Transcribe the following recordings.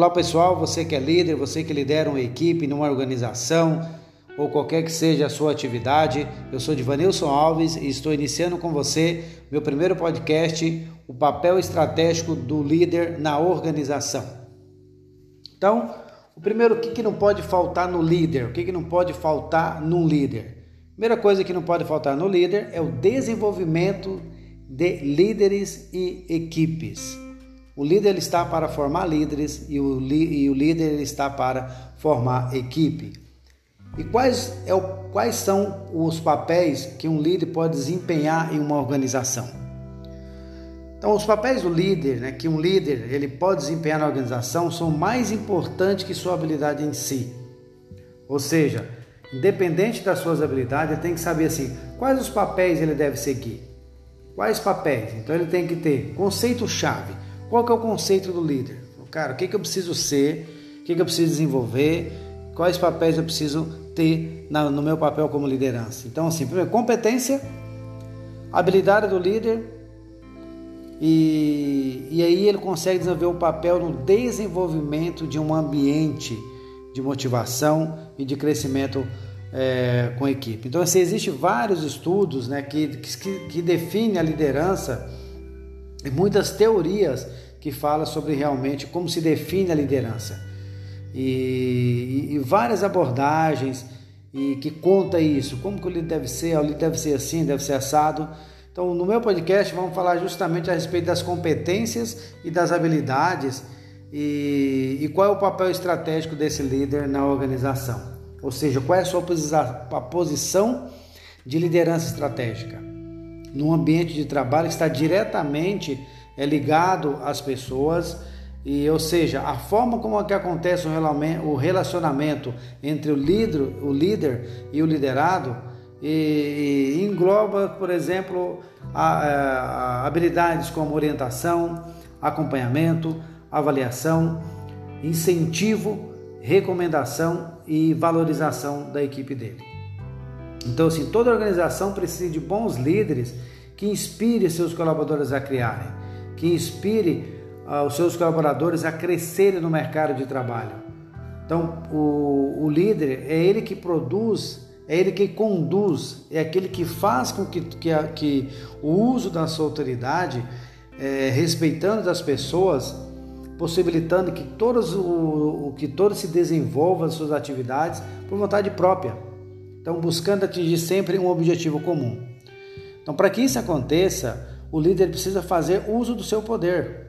Olá pessoal, você que é líder, você que lidera uma equipe numa organização ou qualquer que seja a sua atividade, eu sou Divanilson Alves e estou iniciando com você meu primeiro podcast, o papel estratégico do líder na organização. Então, o primeiro, o que, que não pode faltar no líder? O que, que não pode faltar num líder? Primeira coisa que não pode faltar no líder é o desenvolvimento de líderes e equipes. O líder está para formar líderes e o, e o líder está para formar equipe. E quais, é o, quais são os papéis que um líder pode desempenhar em uma organização? Então, os papéis do líder, né, que um líder ele pode desempenhar na organização, são mais importantes que sua habilidade em si. Ou seja, independente das suas habilidades, ele tem que saber assim, quais os papéis ele deve seguir. Quais papéis? Então ele tem que ter conceito-chave. Qual que é o conceito do líder? Cara, o que, que eu preciso ser? O que, que eu preciso desenvolver? Quais papéis eu preciso ter no meu papel como liderança? Então, assim, primeiro, competência, habilidade do líder, e, e aí ele consegue desenvolver o papel no desenvolvimento de um ambiente de motivação e de crescimento é, com a equipe. Então, assim, existem vários estudos né, que, que, que definem a liderança e muitas teorias que falam sobre realmente como se define a liderança. E, e, e várias abordagens e que conta isso, como que o líder deve ser, o líder deve ser assim, deve ser assado. Então, no meu podcast, vamos falar justamente a respeito das competências e das habilidades e, e qual é o papel estratégico desse líder na organização. Ou seja, qual é a sua posição de liderança estratégica num ambiente de trabalho que está diretamente é, ligado às pessoas e, ou seja, a forma como é que acontece o relacionamento entre o líder, o líder e o liderado e, e engloba, por exemplo, a, a, habilidades como orientação, acompanhamento, avaliação, incentivo, recomendação e valorização da equipe dele. Então, assim, toda organização precisa de bons líderes que inspire seus colaboradores a criarem, que inspire uh, os seus colaboradores a crescerem no mercado de trabalho. Então, o, o líder é ele que produz, é ele que conduz, é aquele que faz com que, que, que o uso da sua autoridade, é, respeitando as pessoas, possibilitando que todos, o, que todos se desenvolvam as suas atividades por vontade própria. Então, buscando atingir sempre um objetivo comum. Então, para que isso aconteça, o líder precisa fazer uso do seu poder.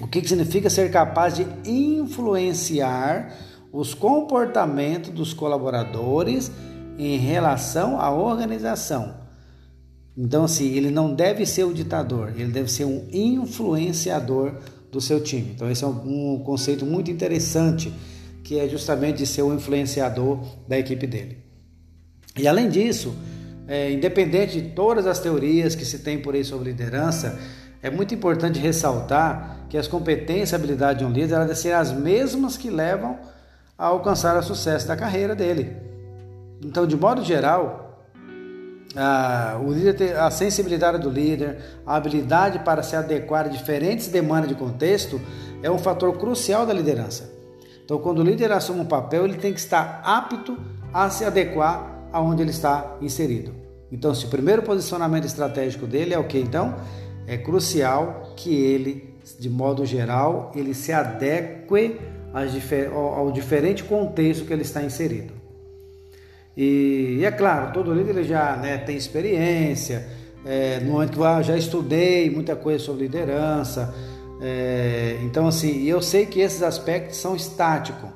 O que significa ser capaz de influenciar os comportamentos dos colaboradores em relação à organização. Então, assim, ele não deve ser o ditador, ele deve ser um influenciador do seu time. Então, esse é um, conceito muito interessante, que é justamente de ser o influenciador da equipe dele. E além disso, é, independente de todas as teorias que se tem por aí sobre liderança, é muito importante ressaltar que as competências e habilidades de um líder devem ser as mesmas que levam a alcançar o sucesso da carreira dele. Então, de modo geral, ah, o líder, a sensibilidade do líder, a habilidade para se adequar a diferentes demandas de contexto é um fator crucial da liderança. Então, quando o líder assume um papel, ele tem que estar apto a se adequar aonde ele está inserido. Então, se o primeiro posicionamento estratégico dele é o que então? É crucial que ele, de modo geral, ele se adeque ao diferente contexto que ele está inserido. E, é claro, todo líder já né, tem experiência, é, no momento que já estudei muita coisa sobre liderança. É, então, assim, eu sei que esses aspectos são estáticos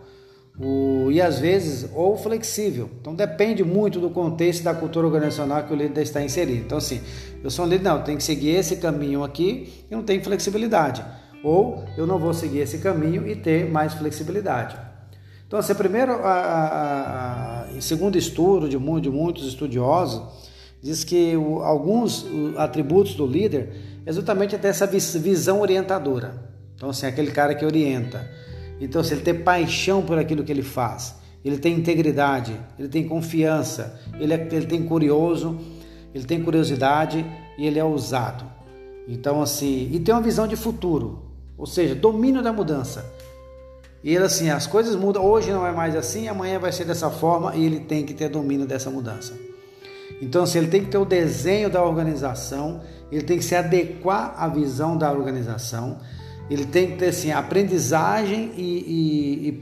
e às vezes ou flexível. Então depende muito do contexto da cultura organizacional que o líder está inserido. Então, assim, eu sou um líder, não, tenho que seguir esse caminho aqui e não tenho flexibilidade. Ou eu não vou seguir esse caminho e ter mais flexibilidade. Então, assim, primeiro, a, a, a, segundo estudo de, de muitos estudiosos, diz que o, alguns atributos do líder exatamente até essa visão orientadora. Então, assim, aquele cara que orienta. Então, se ele tem paixão por aquilo que ele faz, ele tem integridade, ele tem confiança, ele, é, ele tem curioso, ele tem curiosidade e ele é ousado. Então, assim, e tem uma visão de futuro, ou seja, domínio da mudança. E ele assim, as coisas mudam, hoje não é mais assim, amanhã vai ser dessa forma e ele tem que ter domínio dessa mudança. Então, assim, ele tem que ter o desenho da organização, ele tem que se adequar à visão da organização, ele tem que ter assim, aprendizagem e, e,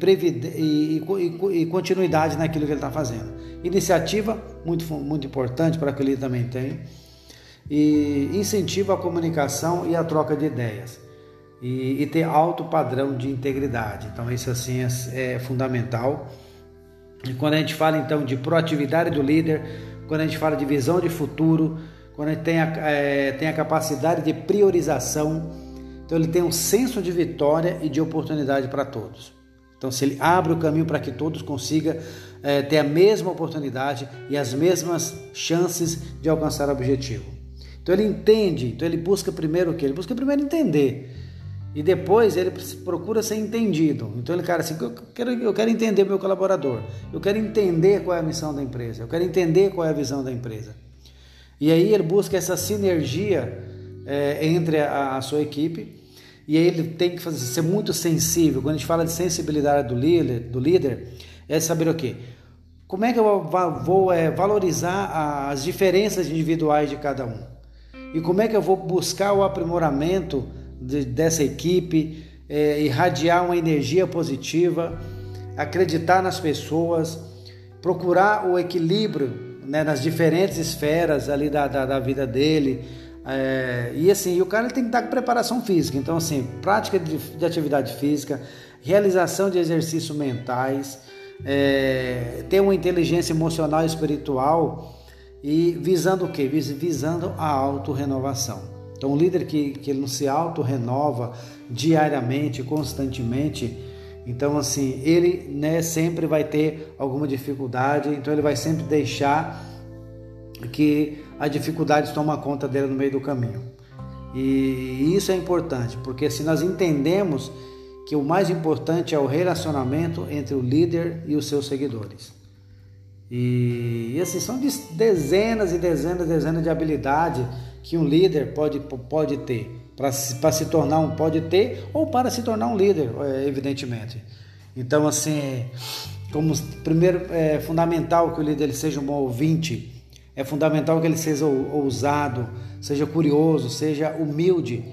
e, e continuidade naquilo que ele está fazendo. Iniciativa, muito, muito importante para que ele também tenha. E incentiva a comunicação e a troca de ideias. E, e ter alto padrão de integridade. Então, isso assim é, é fundamental. E quando a gente fala então de proatividade do líder, quando a gente fala de visão de futuro, quando gente tem a, é, tem a capacidade de priorização, então ele tem um senso de vitória e de oportunidade para todos. Então, se ele abre o caminho para que todos consigam é, ter a mesma oportunidade e as mesmas chances de alcançar o objetivo. Então ele entende, então ele busca primeiro o que? Ele busca primeiro entender. E depois ele procura ser entendido. Então ele, cara, assim, eu quero, eu quero entender meu colaborador. Eu quero entender qual é a missão da empresa. Eu quero entender qual é a visão da empresa. E aí ele busca essa sinergia é, entre a, a, sua equipe. E aí ele tem que fazer, ser muito sensível. Quando a gente fala de sensibilidade do líder, do líder é saber o quê? Como é que eu vou é, valorizar as diferenças individuais de cada um? E como é que eu vou buscar o aprimoramento de, dessa equipe, é, irradiar uma energia positiva, acreditar nas pessoas, procurar o equilíbrio né, nas diferentes esferas ali da, da, da vida dele. É, e assim, o cara tem que estar com preparação física. Então, assim, prática de, de atividade física, realização de exercícios mentais, é, ter uma inteligência emocional e espiritual e visando o que? Visando a autorrenovação. Então, um líder que, que ele não se autorrenova diariamente, constantemente, então assim, ele né, sempre vai ter alguma dificuldade, então ele vai sempre deixar que a dificuldade toma conta dele no meio do caminho. E isso é importante, porque se nós entendemos que o mais importante é o relacionamento entre o líder e os seus seguidores. E, e assim, são dezenas e dezenas e dezenas de habilidades que um líder pode, pode ter para se, tornar um pode ter ou para se tornar um líder, é, evidentemente. Então, assim, como primeiro é fundamental que o líder ele seja um bom ouvinte, é fundamental que ele seja ousado, seja curioso, seja humilde,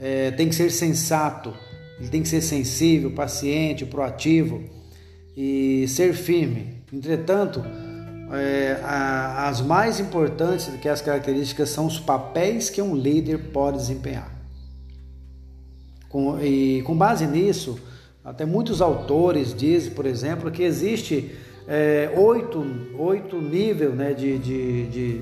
é, tem que ser sensato, ele tem que ser sensível, paciente, proativo e ser firme. Entretanto, é, a, as mais importantes que as características são os papéis que um líder pode desempenhar. Com, e com base nisso, até muitos autores dizem, por exemplo, que existe é, oito, oito níveis né, de, de, de,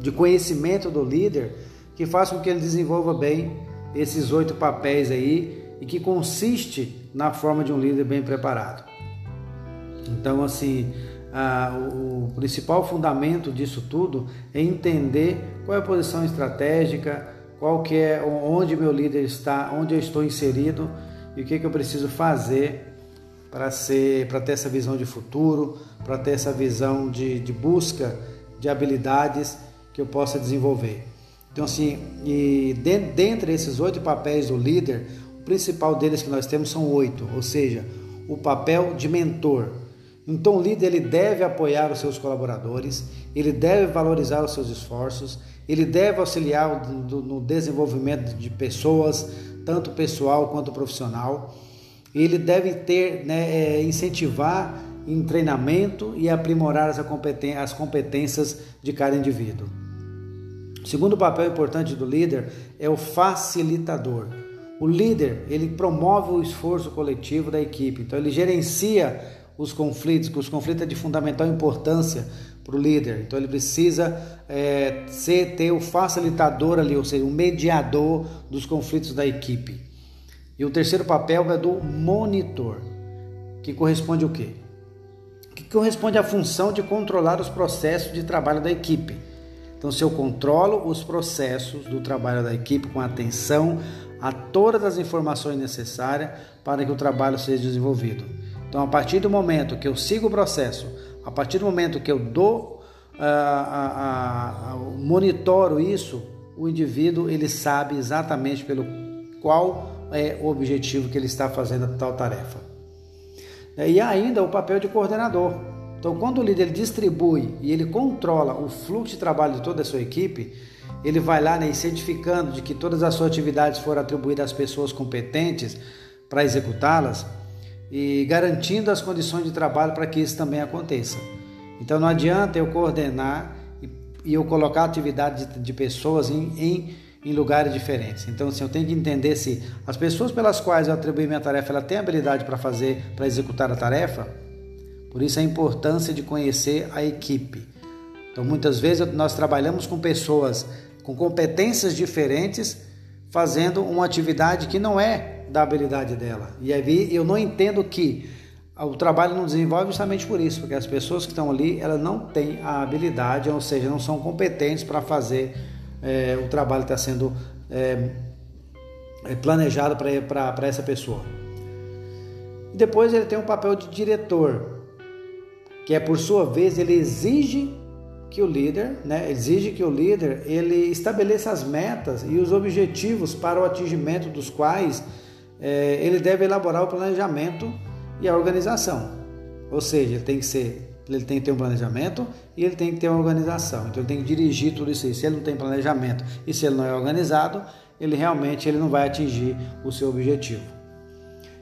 de conhecimento do líder que façam com que ele desenvolva bem esses oito papéis aí e que consiste na forma de um líder bem preparado. Então, assim, a, o principal fundamento disso tudo é entender qual é a posição estratégica, qual que é onde meu líder está, onde eu estou inserido e o que, que eu preciso fazer para ser, para ter essa visão de futuro, para ter essa visão de, de busca de habilidades que eu possa desenvolver. Então, assim, e dentre esses oito papéis do líder, principal deles que nós temos são oito, ou seja, o papel de mentor. Então o líder ele deve apoiar os seus colaboradores, ele deve valorizar os seus esforços, ele deve auxiliar no desenvolvimento de pessoas, tanto pessoal quanto profissional. Ele deve ter, né, é, incentivar em treinamento e aprimorar as competências de cada indivíduo. O segundo papel importante do líder é o facilitador. O líder, ele promove o esforço coletivo da equipe, então ele gerencia os conflitos, que os conflitos é de fundamental importância para o líder. Então ele precisa é, ser, ter o facilitador ali, ou seja, o mediador dos conflitos da equipe. E o terceiro papel é do monitor, que corresponde o quê? Que corresponde à função de controlar os processos de trabalho da equipe. Então, se eu controlo os processos do trabalho da equipe com atenção, a todas as informações necessárias para que o trabalho seja desenvolvido. Então, a partir do momento que eu sigo o processo, a partir do momento que eu dou, uh, uh, uh, monitoro isso, o indivíduo ele sabe exatamente pelo qual é o objetivo que ele está fazendo a tal tarefa. E ainda o papel de coordenador. Então, quando o líder distribui e ele controla o fluxo de trabalho de toda a sua equipe, ele vai lá né, certificando de que todas as suas atividades foram atribuídas às pessoas competentes para executá-las e garantindo as condições de trabalho para que isso também aconteça. Então não adianta eu coordenar e eu colocar atividade de, de pessoas em, em, em, lugares diferentes. Então assim, eu tenho que entender se as pessoas pelas quais eu atribuí minha tarefa ela tem habilidade para fazer, para executar a tarefa. Por isso a importância de conhecer a equipe. Então muitas vezes nós trabalhamos com pessoas com competências diferentes fazendo uma atividade que não é da habilidade dela. E aí eu não entendo que o trabalho não desenvolve justamente por isso, porque as pessoas que estão ali, elas não têm a habilidade, ou seja, não são competentes para fazer é, o trabalho que está sendo é, é planejado para essa pessoa. Depois ele tem um papel de diretor, que é por sua vez ele exige que o líder, né, exige que o líder ele estabeleça as metas e os objetivos para o atingimento dos quais é, ele deve elaborar o planejamento e a organização. Ou seja, ele tem que ser, ele tem que ter um planejamento e ele tem que ter uma organização. Então ele tem que dirigir tudo isso aí. Se ele não tem planejamento e se ele não é organizado, ele realmente ele não vai atingir o seu objetivo.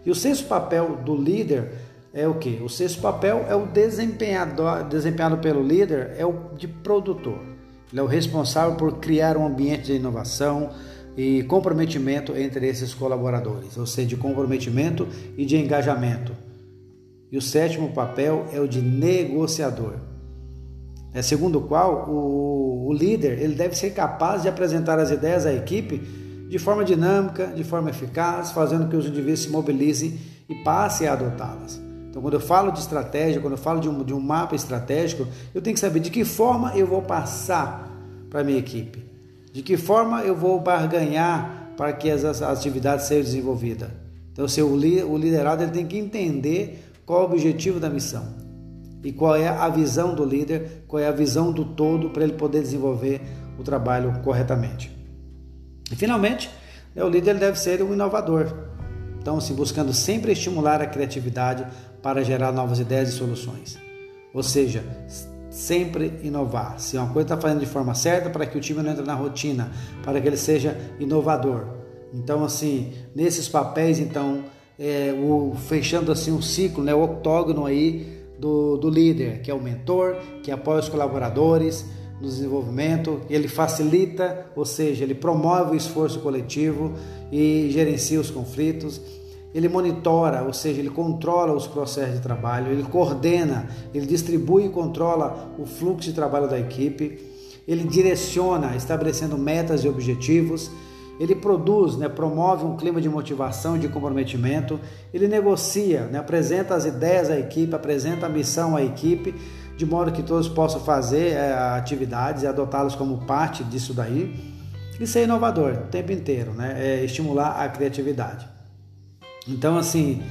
E o sexto papel do líder é o que? O sexto papel é o desempenhador, desempenhado pelo líder é o de produtor. Ele é o responsável por criar um ambiente de inovação, e comprometimento entre esses colaboradores, ou seja, de comprometimento e de engajamento. E o sétimo papel é o de negociador. É segundo o qual o, o líder ele deve ser capaz de apresentar as ideias à equipe de forma dinâmica, de forma eficaz, fazendo que os indivíduos se mobilizem e passem a adotá-las. Então, quando eu falo de estratégia, quando eu falo de um, de um mapa estratégico, eu tenho que saber de que forma eu vou passar para a minha equipe. De que forma eu vou barganhar para que as, atividades sejam desenvolvidas? Então, se o, liderado ele tem que entender qual é o objetivo da missão e qual é a visão do líder, qual é a visão do todo para ele poder desenvolver o trabalho corretamente. E finalmente, né, o líder deve ser um inovador. Então, assim, buscando sempre estimular a criatividade para gerar novas ideias e soluções. Ou seja, sempre inovar. Se uma coisa está fazendo de forma certa, para que o time não entre na rotina, para que ele seja inovador. Então, assim, nesses papéis, então, é, o, fechando assim um ciclo, né, o octógono aí do, do líder, que é o mentor, que apoia os colaboradores no desenvolvimento, ele facilita, ou seja, ele promove o esforço coletivo e gerencia os conflitos ele monitora, ou seja, ele controla os processos de trabalho, ele coordena, ele distribui e controla o fluxo de trabalho da equipe, ele direciona, estabelecendo metas e objetivos, ele produz, né, promove um clima de motivação, de comprometimento, ele negocia, né, apresenta as ideias à equipe, apresenta a missão à equipe, de modo que todos possam fazer é, atividades e adotá-las como parte disso daí. E ser inovador o tempo inteiro, né, é estimular a criatividade. Então, assim,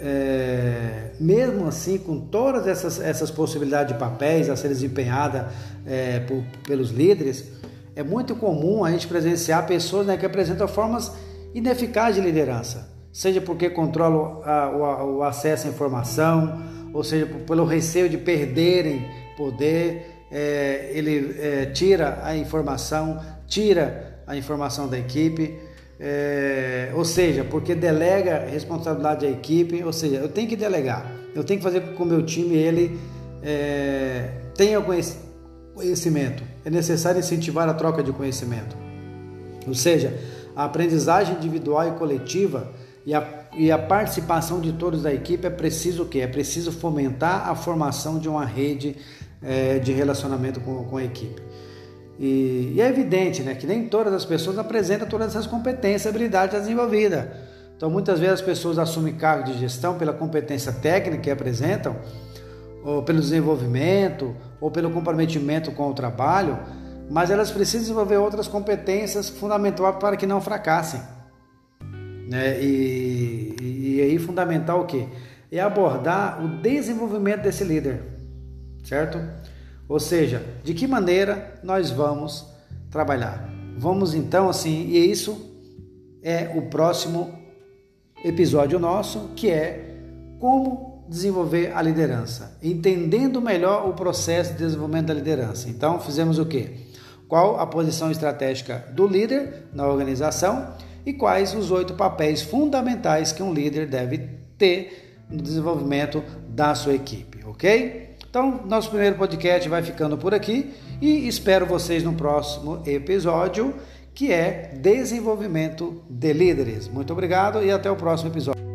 é, mesmo assim, com todas essas, essas possibilidades de papéis a serem desempenhadas é, por, pelos líderes, é muito comum a gente presenciar pessoas né, que apresentam formas ineficazes de liderança, seja porque controlam a, o, o, acesso à informação, ou seja, pelo receio de perderem poder, é, ele é, tira a informação, tira a informação da equipe. É, ou seja, porque delega responsabilidade à equipe, ou seja, eu tenho que delegar, eu tenho que fazer com que o meu time ele é, tenha conhecimento. É necessário incentivar a troca de conhecimento. Ou seja, a aprendizagem individual e coletiva e a, e a participação de todos da equipe é preciso o quê? É preciso fomentar a formação de uma rede é, de relacionamento com, com a equipe. E, e, é evidente né, que nem todas as pessoas apresentam todas essas competências e habilidades desenvolvidas. Então, muitas vezes as pessoas assumem cargo de gestão pela competência técnica que apresentam, ou pelo desenvolvimento, ou pelo comprometimento com o trabalho, mas elas precisam desenvolver outras competências fundamentais para que não fracassem. Né? E, e, e aí, fundamental o quê? É abordar o desenvolvimento desse líder, certo? Ou seja, de que maneira nós vamos trabalhar. Vamos então assim, e isso é o próximo episódio nosso, que é como desenvolver a liderança, entendendo melhor o processo de desenvolvimento da liderança. Então, fizemos o quê? Qual a posição estratégica do líder na organização e quais os oito papéis fundamentais que um líder deve ter no desenvolvimento da sua equipe, ok? Então, nosso primeiro podcast vai ficando por aqui e espero vocês no próximo episódio, que é Desenvolvimento de Líderes. Muito obrigado e até o próximo episódio.